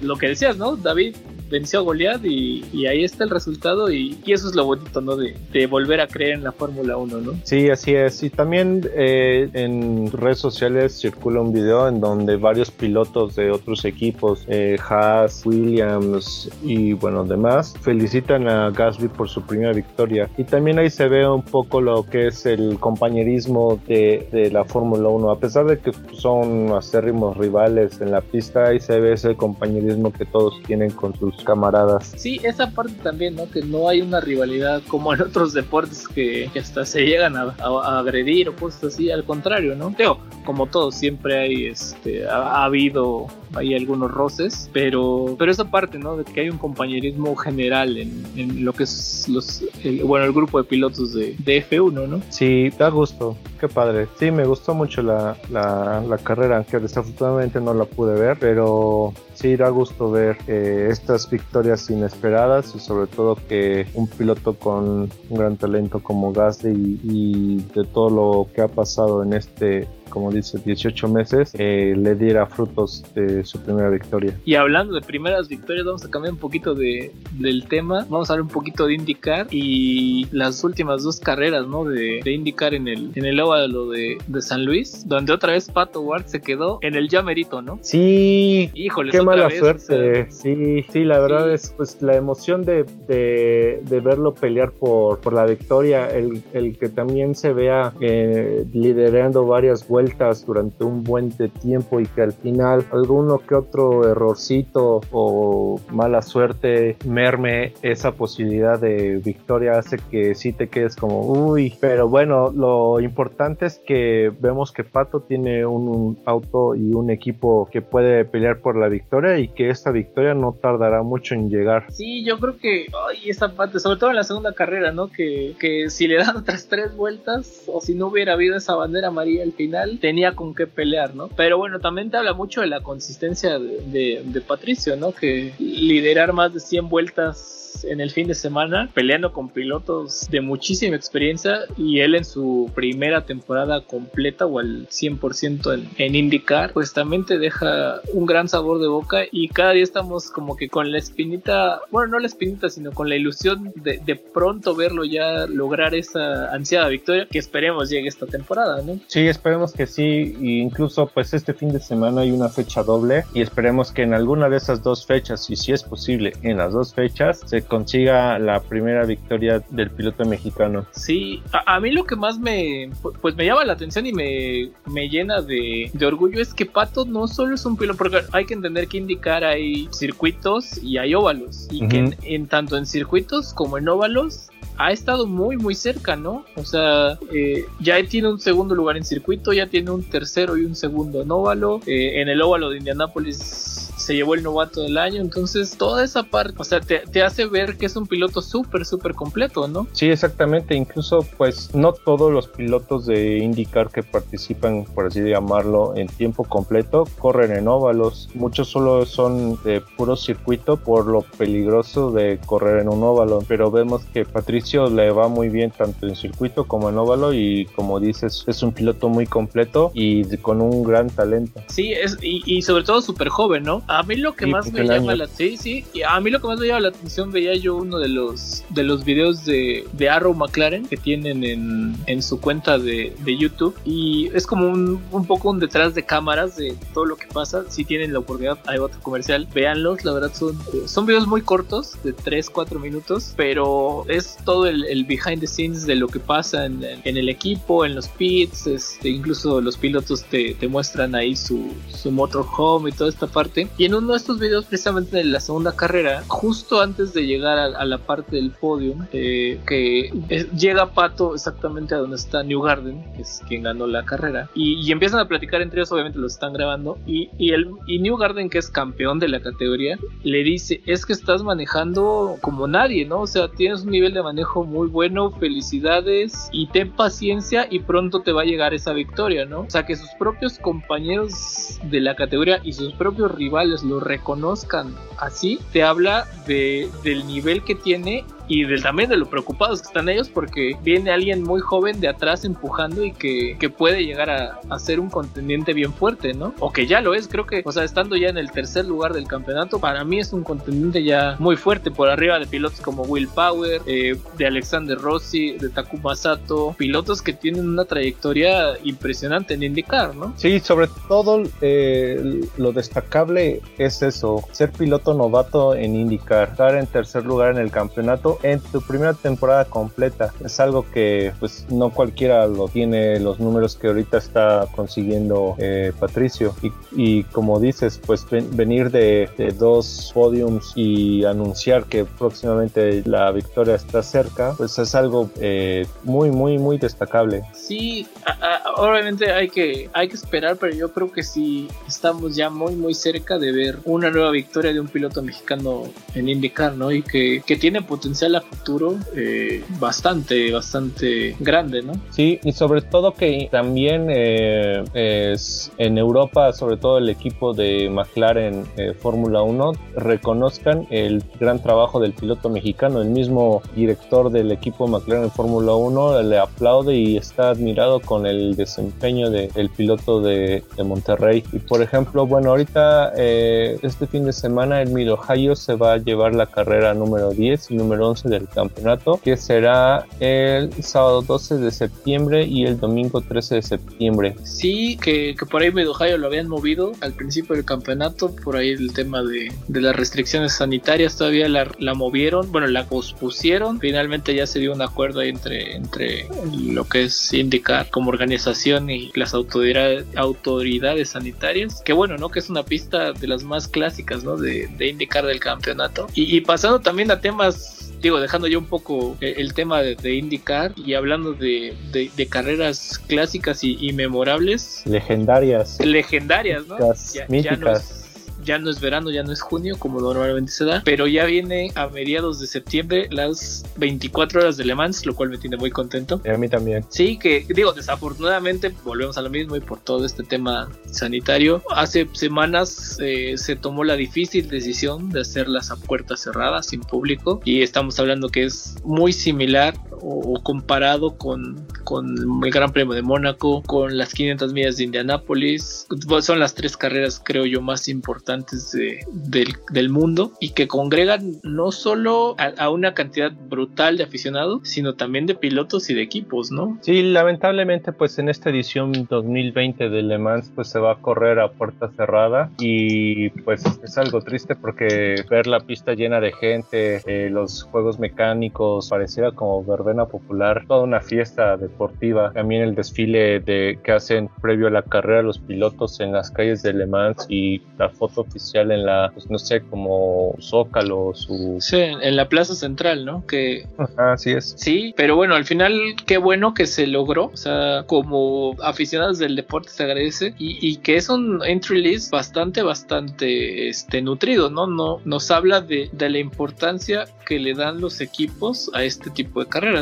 lo que decías, ¿no? David venció a Goliath y, ahí está el resultado y, eso es lo bonito, ¿no? De, volver a creer en la Fórmula 1, ¿no? Sí, así es. Y también eh, en redes sociales circula un video en donde varios pilotos de otros equipos, eh, Haas, Williams y bueno, demás, felicitan a Gasly por su primera victoria. Y también ahí se ve un poco lo que es el compañerismo de, de la Fórmula 1. A pesar de que son acérrimos rivales en la pista, ahí se ve ese compañerismo que todos tienen con sus camaradas. Sí, esa parte también, ¿no? Que no hay una rivalidad como en otros deportes que, hasta se llegan a, agredir o cosas así, al contrario, ¿no? Teo, como todo, siempre hay, este, ha, habido hay algunos roces, pero, pero esa parte, ¿no? De que hay un compañerismo general en, lo que es los, el, bueno, el grupo de pilotos de, de, F1, ¿no? Sí, da gusto, qué padre. Sí, me gustó mucho la, la, la carrera, aunque desafortunadamente no la pude ver, pero sí da gusto ver eh, estas victorias inesperadas y sobre todo que un piloto con un gran talento como Gasly y, de todo lo que ha pasado en este como dice, 18 meses, eh, le diera frutos de su primera victoria. Y hablando de primeras victorias, vamos a cambiar un poquito de, del tema. Vamos a hablar un poquito de IndyCar y las últimas dos carreras, ¿no? De, de IndyCar en el, en el óvalo de, de San Luis, donde otra vez Pato Ward se quedó en el ya merito, ¿no? Sí, Híjole, qué mala vez, suerte. o sea, sí, sí, la verdad Sí. es pues la emoción de, de, de verlo pelear por, por la victoria, el, el que también se vea eh, liderando varias vueltas durante un buen de tiempo y que al final alguno que otro errorcito o mala suerte merme esa posibilidad de victoria hace que sí te quedes como uy, pero bueno, lo importante es que vemos que Pato tiene un, un auto y un equipo que puede pelear por la victoria y que esta victoria no tardará mucho en llegar. Sí, yo creo que ay, esa parte, sobre todo en la segunda carrera, ¿no? Que, que si le dan otras tres vueltas o si no hubiera habido esa bandera amarilla al final, tenía con qué pelear, ¿no? Pero bueno, también te habla mucho de la consistencia de, de- Patricio, ¿no? Que liderar más de 100 vueltas en el fin de semana, peleando con pilotos de muchísima experiencia y él en su primera temporada completa o al 100% en, en IndyCar, pues también te deja un gran sabor de boca y cada día estamos como que con la espinita, bueno, no la espinita, sino con la ilusión de, de pronto verlo ya lograr esa ansiada victoria que esperemos llegue esta temporada, ¿no? Sí, esperemos que sí, e incluso pues este fin de semana hay una fecha doble y esperemos que en alguna de esas dos fechas, y si es posible en las dos fechas, se consiga la primera victoria del piloto mexicano. Sí, a, a mí lo que más me, pues me llama la atención y me, me llena de, de orgullo es que Pato no solo es un piloto, porque hay que entender que indicar hay circuitos y hay óvalos, y que en, tanto en circuitos como en óvalos ha estado muy muy cerca, ¿no? O sea, eh, ya tiene un segundo lugar en circuito, ya tiene un tercero y un segundo en óvalo, eh, en el óvalo de Indianápolis se llevó el novato del año, entonces toda esa parte, o sea, te, te hace ver que es un piloto súper, súper completo, ¿no? Sí, exactamente. Incluso, pues, no todos los pilotos de IndyCar que participan, por así llamarlo, en tiempo completo, corren en óvalos. Muchos solo son de puro circuito por lo peligroso de correr en un óvalo. Pero vemos que Patricio le va muy bien tanto en circuito como en óvalo y, como dices, es un piloto muy completo y con un gran talento. Sí, es, y, y sobre todo súper joven, ¿no? A mí lo que Sí, más me 21 llama la sí, sí, a mí lo que más me llama la atención veía yo uno de los de los videos de, de Arrow McLaren que tienen en, en su cuenta de, de YouTube y es como un, un poco un detrás de cámaras de todo lo que pasa. Si tienen la oportunidad, hay otro comercial, véanlos, la verdad son, son videos muy cortos, de 3, 4 minutos, pero es todo el, el behind the scenes de lo que pasa en, en el equipo, en los pits, este, incluso los pilotos te, te muestran ahí su, su motorhome y toda esta parte. Y en uno de estos videos, precisamente de la segunda carrera, justo antes de llegar a, la parte del podio, eh, que llega Pato exactamente a donde está New Garden, que es quien ganó la carrera, y, empiezan a platicar entre ellos, obviamente lo están grabando, y, y, y New Garden, que es campeón de la categoría, le dice, es que estás manejando como nadie, ¿no? O sea, tienes un nivel de manejo muy bueno, felicidades, y ten paciencia y pronto te va a llegar esa victoria, ¿no? O sea, que sus propios compañeros de la categoría y sus propios rivales lo reconozcan así, te habla de, del nivel que tiene y también de lo preocupados que están ellos porque viene alguien muy joven de atrás empujando y que, que puede llegar a, a ser un contendiente bien fuerte, ¿no? O que ya lo es, creo que, o sea, estando ya en el tercer lugar del campeonato, para mí es un contendiente ya muy fuerte por arriba de pilotos como Will Power, eh, de Alexander Rossi, de Takuma Sato, pilotos que tienen una trayectoria impresionante en IndyCar, ¿no? Sí, sobre todo eh, lo destacable es eso, ser piloto novato en IndyCar, estar en tercer lugar en el campeonato en tu primera temporada completa. Es algo que pues no cualquiera lo tiene los números que ahorita está consiguiendo eh, Patricio. Y, y como dices, pues ven- venir de, de dos podiums y anunciar que próximamente la victoria está cerca, pues es algo eh, muy, muy, muy destacable. Sí, a- a- obviamente hay que, hay que esperar, pero yo creo que sí estamos ya muy, muy cerca de ver una nueva victoria de un piloto mexicano en IndyCar, ¿no? Y que, que tiene potencial a futuro eh, bastante, bastante grande, ¿no? Sí, y sobre todo que también eh, es en Europa, sobre todo el equipo de McLaren eh, Fórmula 1, reconozcan el gran trabajo del piloto mexicano. El mismo director del equipo McLaren Fórmula 1 le aplaude y está admirado con el desempeño del piloto de, de, Monterrey. Y por ejemplo, bueno, ahorita este fin de semana el Mid Ohio se va a llevar la carrera número 10 y número 11 del campeonato, que será el sábado 12 de septiembre y el domingo 13 de septiembre. Sí, que, que por ahí Mid Ohio lo habían movido al principio del campeonato, por ahí el tema de, de las restricciones sanitarias todavía la, la, movieron, bueno, la pospusieron, finalmente ya se dio un acuerdo entre, entre lo que es indicar como organización y las autoridades, autoridades sanitarias, que bueno, ¿no? Que es una pista de las más clásicas, ¿no? De, de indicar del campeonato. Y pasando también a temas digo, dejando ya un poco el, tema de, de IndyCar y hablando de, de, de carreras clásicas y, y, memorables. Legendarias. Legendarias, ¿no? Ya, míticas. Ya no es, ya no es verano, ya no es junio como normalmente se da, pero ya viene a mediados de septiembre las 24 horas de Le Mans, lo cual me tiene muy contento. Y a mí también. Sí, que digo, desafortunadamente volvemos a lo mismo y por todo este tema sanitario, hace semanas eh, se tomó la difícil decisión de hacerlas a puertas cerradas, sin público, y estamos hablando que es muy similar o, o comparado con, con el Gran Premio de Mónaco, con las 500 millas de Indianápolis, son las tres carreras creo yo más importantes de, del, del, mundo y que congregan no solo a, a, una cantidad brutal de aficionados, sino también de pilotos y de equipos, ¿no? Sí, lamentablemente pues en esta edición 2020 de Le Mans pues se va a correr a puerta cerrada y pues es algo triste porque ver la pista llena de gente, eh, los juegos mecánicos, pareciera como verbena popular, toda una fiesta deportiva, también el desfile de que hacen previo a la carrera los pilotos en las calles de Le Mans y la foto oficial en la, pues no sé, como Zócalo, su... Sí, en la plaza central, ¿no? Que... Ajá, así es. Sí, pero bueno, al final qué bueno que se logró, o sea, como aficionados del deporte se agradece y, y que es un entry list bastante, bastante este, nutrido, ¿no? no nos habla de, de la importancia que le dan los equipos a este tipo de carreras,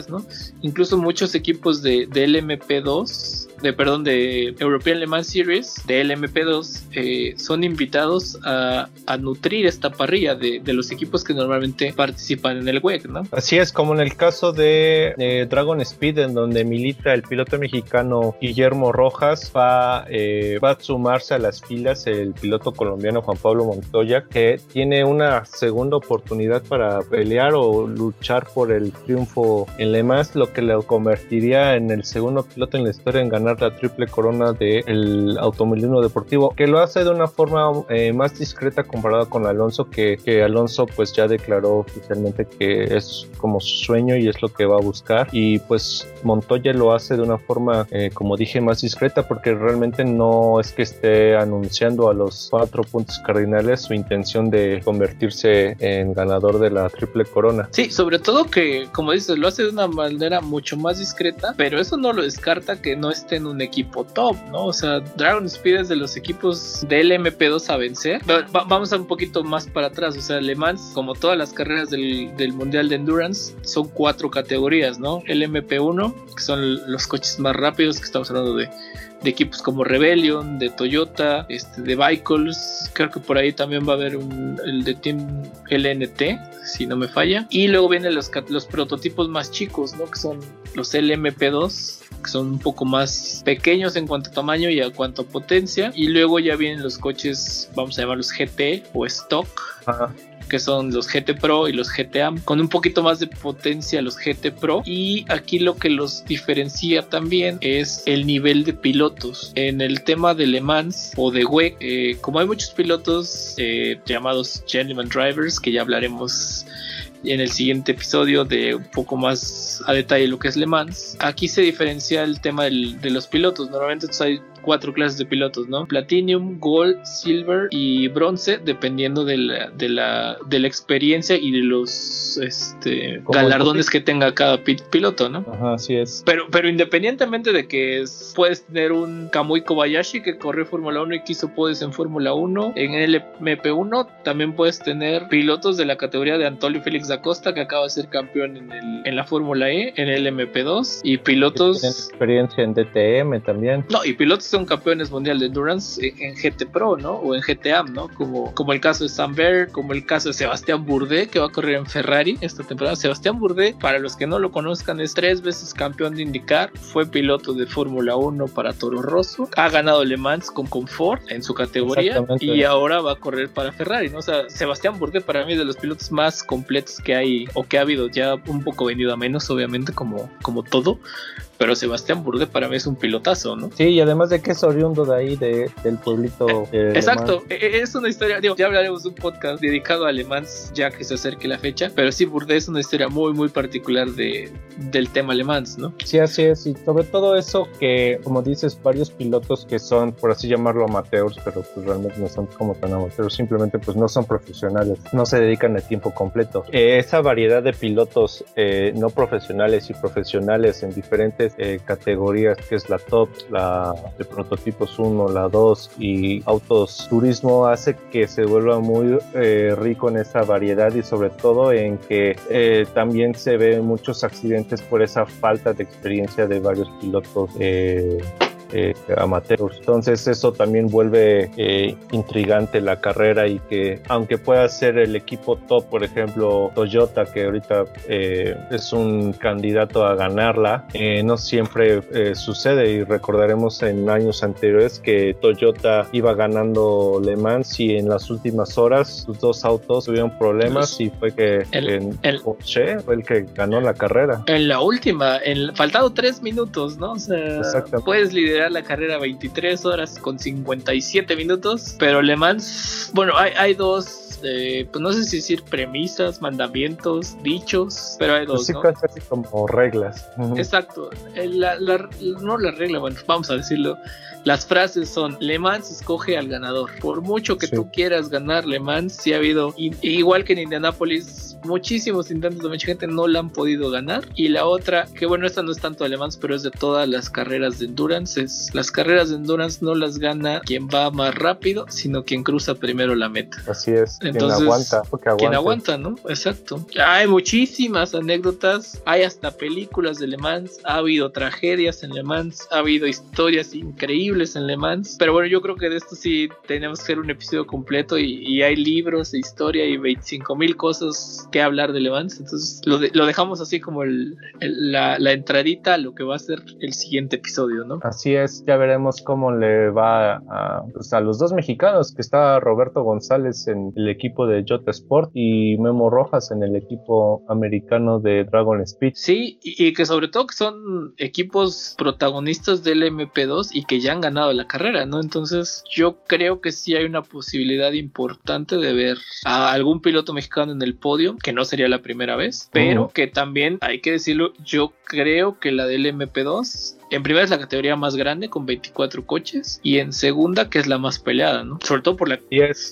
Incluso muchos equipos de LMP2 de perdón de European Le Mans Series de LMP2 eh, son invitados a, nutrir esta parrilla de, los equipos que normalmente participan en el WEC, ¿no? Así es, como en el caso de eh, Dragon Speed, en donde milita el piloto mexicano Guillermo Rojas, va, eh, va a sumarse a las filas el piloto colombiano Juan Pablo Montoya, que tiene una segunda oportunidad para pelear o luchar por el triunfo en Le Mans, lo que le convertiría en el segundo piloto en la historia en ganar la triple corona del de automovilismo deportivo, que lo hace de una forma eh, más discreta comparada con Alonso, que, que, Alonso pues ya declaró oficialmente que es como su sueño y es lo que va a buscar. Y pues Montoya lo hace de una forma, eh, como dije, más discreta porque realmente no es que esté anunciando a los cuatro puntos cardinales su intención de convertirse en ganador de la triple corona. Sí, sobre todo que, como dices, lo hace de una manera mucho más discreta, pero eso no lo descarta que no esté en un equipo top, ¿no? O sea, Dragon Speed es de los equipos del MP2 a vencer. Va vamos a un poquito más para atrás, o sea, Le Mans, como todas las carreras del, del Mundial de Endurance, son cuatro categorías, ¿no? El MP1, que son los coches más rápidos, que estamos hablando de de equipos como Rebellion, de Toyota, este, de Vehicles, creo que por ahí también va a haber un, el de Team LNT, si no me falla. Y luego vienen los, los prototipos más chicos, ¿no? Que son los LMP2, que son un poco más pequeños en cuanto a tamaño y a cuanto a potencia. Y luego ya vienen los coches, vamos a llamarlos GT o Stock. Ajá que son los GT Pro y los GTA, con un poquito más de potencia los GT Pro. Y aquí lo que los diferencia también es el nivel de pilotos. En el tema de Le Mans o de WEC, eh, como hay muchos pilotos eh, llamados Gentleman Drivers, que ya hablaremos en el siguiente episodio de un poco más a detalle lo que es Le Mans. Aquí se diferencia el tema de los pilotos. Normalmente hay cuatro clases de pilotos, ¿no? Platinum, Gold, Silver y Bronce, dependiendo de la, de la, de la experiencia y de los este, galardones que tenga cada pi- piloto, ¿no? Ajá, así es. Pero, pero independientemente de que es- puedes tener un Kamui Kobayashi que corrió Fórmula 1 y quiso podes en Fórmula 1, en el MP1 también puedes tener pilotos de la categoría de Antonio Félix da Costa que acaba de ser campeón en, el, en la Fórmula E, en el MP2 y pilotos... experiencia en DTM también. No, y pilotos son campeones mundial de endurance en, en GT Pro, ¿no? O en GTAM, ¿no? Como, como el caso de Sam Bear, como el caso de Sebastián Bourdais, que va a correr en Ferrari esta temporada. Sebastián Bourdais, para los que no lo conozcan, es tres veces campeón de IndyCar, fue piloto de Fórmula 1 para Toro Rosso, ha ganado Le Mans con confort en su categoría y ahora va a correr para Ferrari, ¿no? O sea, Sebastián Bourdais para mí es de los pilotos más completos que hay o que ha habido, ya un poco venido a menos, obviamente, como, como todo. Pero Sebastián Bourdais para mí es un pilotazo, ¿no? Sí, y además de que es oriundo de ahí, de, del pueblito. de Le Exacto, e- e- es una historia, digo, ya hablaremos de un podcast dedicado a alemán ya que se acerque la fecha, pero sí, Bourdais es una historia muy, muy particular de, del tema alemán, ¿no? Sí, así es. Y sobre todo eso que, como dices, varios pilotos que son, por así llamarlo, amateurs, pero pues realmente no son como tan amateurs, simplemente pues no son profesionales, no se dedican a tiempo completo. Eh, esa variedad de pilotos eh, no profesionales y profesionales en diferentes eh, categorías, que es la top, la de prototipos 1, la 2 y autos turismo, hace que se vuelva muy eh, rico en esa variedad y sobre todo en que eh, también se ven muchos accidentes por esa falta de experiencia de varios pilotos eh, amateurs. Entonces eso también vuelve eh, intrigante la carrera y que aunque pueda ser el equipo top, por ejemplo Toyota, que ahorita eh, es un candidato a ganarla, eh, no siempre sucede y recordaremos en años anteriores que Toyota iba ganando Le Mans y en las últimas horas sus dos autos tuvieron problemas y fue que El- en el- Porsche fue el que ganó la carrera. En la última, en, faltado tres minutos, ¿no? O sea, puedes liderar la carrera 23 horas con 57 minutos, pero Le Mans, bueno, hay, hay dos, eh, pues no sé si decir premisas, mandamientos, dichos, pero hay Pues dos, sí, ¿no? casi como reglas. Exacto, Eh, la, la- no la regla, bueno, vamos a decirlo. Las frases son: Le Mans escoge al ganador. Por mucho que Sí. tú quieras ganar Le Mans, sí ha habido, igual que en Indianapolis, muchísimos intentos de mucha gente no la han podido ganar. Y la otra, que bueno, esta no es tanto de Le Mans, pero es de todas las carreras de endurance: es las carreras de endurance no las gana quien va más rápido, sino quien cruza primero la meta. Así es. Entonces, quien aguanta, porque aguanta. Quien aguanta, ¿no? Exacto. Hay muchísimas anécdotas, hay hasta películas de Le Mans, ha habido tragedias en Le Mans, ha habido historias increíbles en Le Mans, pero bueno, yo creo que de esto sí tenemos que hacer un episodio completo y, y hay libros de historia y 25 mil cosas que hablar de Le Mans, entonces lo, de- lo dejamos así como el, el- la, la entradita a lo que va a ser el siguiente episodio, ¿no? Así es, ya veremos cómo le va a, pues, a los dos mexicanos, que está Roberto González en el equipo de Jota Sport y Memo Rojas en el equipo americano de Dragon Speed. Sí, y, y que sobre todo que son equipos protagonistas del MP2 y que ya han ganado la carrera, ¿no? Entonces yo creo que sí hay una posibilidad importante de ver a algún piloto mexicano en el podio, que no sería la primera vez, pero Ujú. que también hay que decirlo, yo creo que la del MP2 en primera es la categoría más grande con 24 coches y en segunda que es la más peleada, ¿no? Sobre todo por la,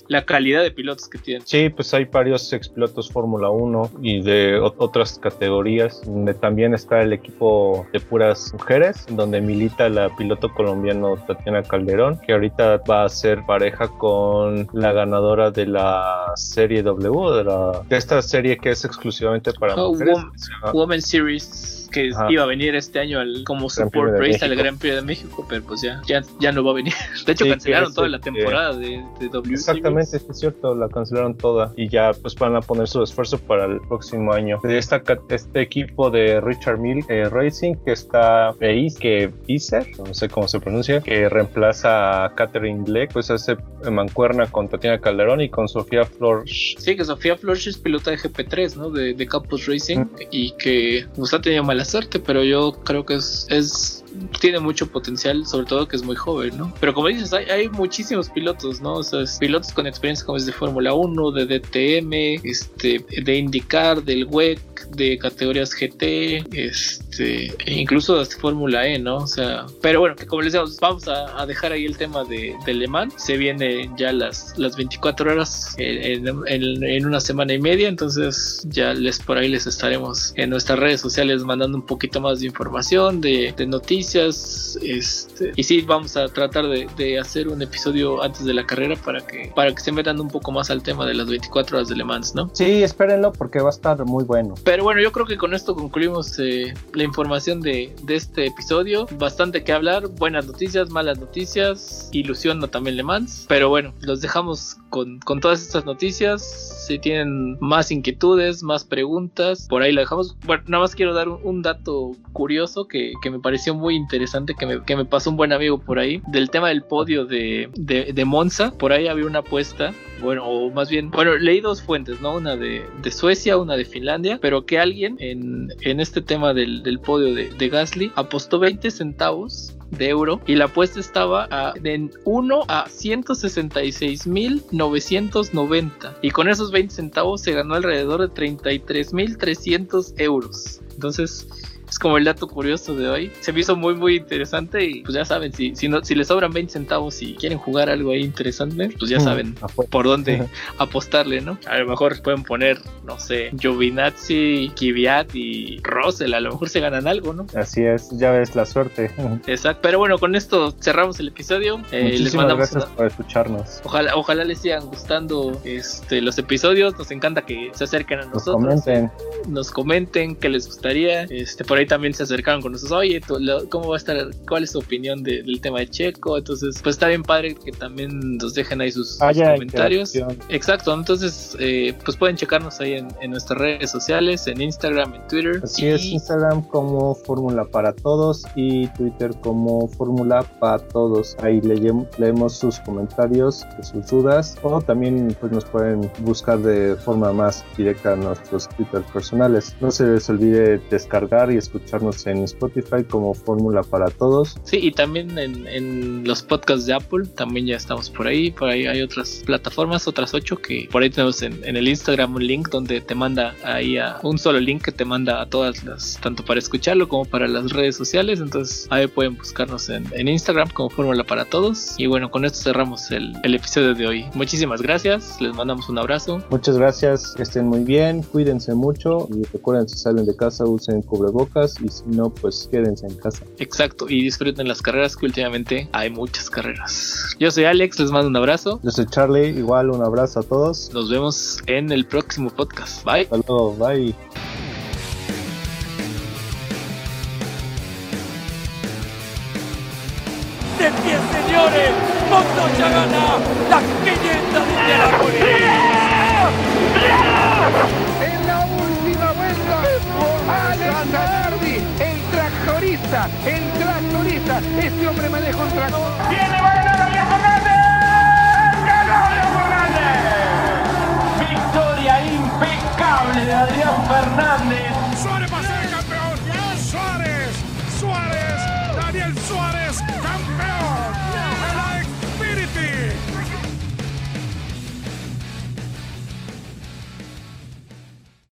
la calidad de pilotos que tienen. sí, pues hay varios expilotos Fórmula 1 y de otras categorías, donde también está el equipo de puras mujeres, donde milita la piloto colombiano Tatiana Calderón, que ahorita va a ser pareja con la ganadora de la serie W, de, la, de esta serie que es exclusivamente para Oh, mujeres. Series que Ajá. iba a venir este año al, como support race al. Gran Premio de México, pero pues ya, ya, ya no va a venir. De hecho, Sí, cancelaron toda la temporada de, de W Exactamente, es cierto, la cancelaron toda y ya pues van a poner su esfuerzo para el próximo año. De esta, este equipo de Richard Mill eh, Racing que está Beis, que Iser, no sé cómo se pronuncia, que reemplaza a Catherine Black, pues hace mancuerna con Tatiana Calderón y con Sofía Flores. Sí, que Sofía Flores es pilota de GP3, ¿no? De, de Campus Racing y que pues, ha tenido mala suerte, pero yo creo que es, es tiene mucho potencial, sobre todo que es muy joven, ¿no? Pero como dices, hay, muchísimos pilotos, ¿no? O sea, es pilotos con experiencia como es de Fórmula 1, de DTM, este, de IndyCar, del WEC, de categorías GT, este, e incluso hasta Fórmula E, ¿no? O sea, pero bueno, como les decíamos, vamos a, dejar ahí el tema de, de Le Mans. Se viene ya las, las 24 horas en, en, una semana y media, entonces ya les por ahí les estaremos en nuestras redes sociales mandando un poquito más de información, de noticias, este, y sí, vamos a tratar de, de, hacer un episodio antes de la carrera para que, para que se metan un poco más al tema de las 24 horas de Le Mans, ¿no? Sí, espérenlo porque va a estar muy bueno. Pero bueno, yo creo que con esto concluimos eh, la información de, de, este episodio. Bastante que hablar, buenas noticias, malas noticias, ilusión no también Le Mans. Pero bueno, los dejamos con, con todas estas noticias. Si tienen más inquietudes, más preguntas, por ahí la dejamos. Bueno, nada más quiero dar un, dato curioso que, que, me pareció muy interesante, que me, que me, pasó un buen amigo por ahí, del tema del podio de, de, de Monza. Por ahí había una apuesta bueno, o más bien, bueno, leí dos fuentes, ¿no? Una de, de Suecia, una de Finlandia, pero que alguien en, en este tema del, del podio de, de, Gasly apostó 20 centavos de euro y la apuesta estaba en 1 a 166.990 y con esos 20 centavos se ganó alrededor de 33.300 euros. Entonces, es como el dato curioso de hoy. Se me hizo muy, muy interesante y pues ya saben, si, si, no, si les sobran 20 centavos y quieren jugar algo ahí interesante, pues ya saben por dónde apostarle, ¿no? A lo mejor pueden poner, no sé, Giovinazzi, Kiviat y Russell, a lo mejor se ganan algo, ¿no? Así es, ya ves la suerte. Exacto, pero bueno, con esto cerramos el episodio. Eh, les mandamos gracias por escucharnos. Ojalá, ojalá les sigan gustando este, los episodios, nos encanta que se acerquen a nosotros. Nos comenten. Nos comenten qué les gustaría. Este, por ahí también se acercaron con nosotros, oye, ¿cómo va a estar? ¿Cuál es tu opinión del tema de Checo? Entonces, pues está bien padre que también nos dejen ahí sus, comentarios. Exacto, entonces, eh, pues pueden checarnos ahí en, nuestras redes sociales, en Instagram, en Twitter. Así es, Instagram como Fórmula para Todos y Twitter como Fórmula para Todos. Ahí leemos sus comentarios, sus dudas, o también pues nos pueden buscar de forma más directa a nuestros Twitter personales. No se les olvide descargar y escucharnos en Spotify como Fórmula para Todos. Sí, y también en, los podcasts de Apple, también ya estamos por ahí. Por ahí hay otras plataformas, otras ocho que por ahí tenemos en, el Instagram un link donde te manda ahí a un solo link que te manda a todas las, tanto para escucharlo como para las redes sociales. Entonces ahí pueden buscarnos en, Instagram como Fórmula para Todos. Y bueno, con esto cerramos el, el episodio de hoy. Muchísimas gracias, les mandamos un abrazo. Muchas gracias, que estén muy bien, cuídense mucho y recuerden si salen de casa usen cubrebocas y si no, pues quédense en casa. Exacto, y disfruten las carreras que últimamente hay muchas carreras. Yo soy Alex, les mando un abrazo. Yo soy Charlie, igual un abrazo a todos. Nos vemos en el próximo podcast. Bye. Hasta luego, bye. tractorista, el tractorista, este hombre maneja un tractor. ¡Viene, va a ganar Ariel Fernández! ¡Ganó Ariel Fernández! Victoria impecable de Adrián Fernández.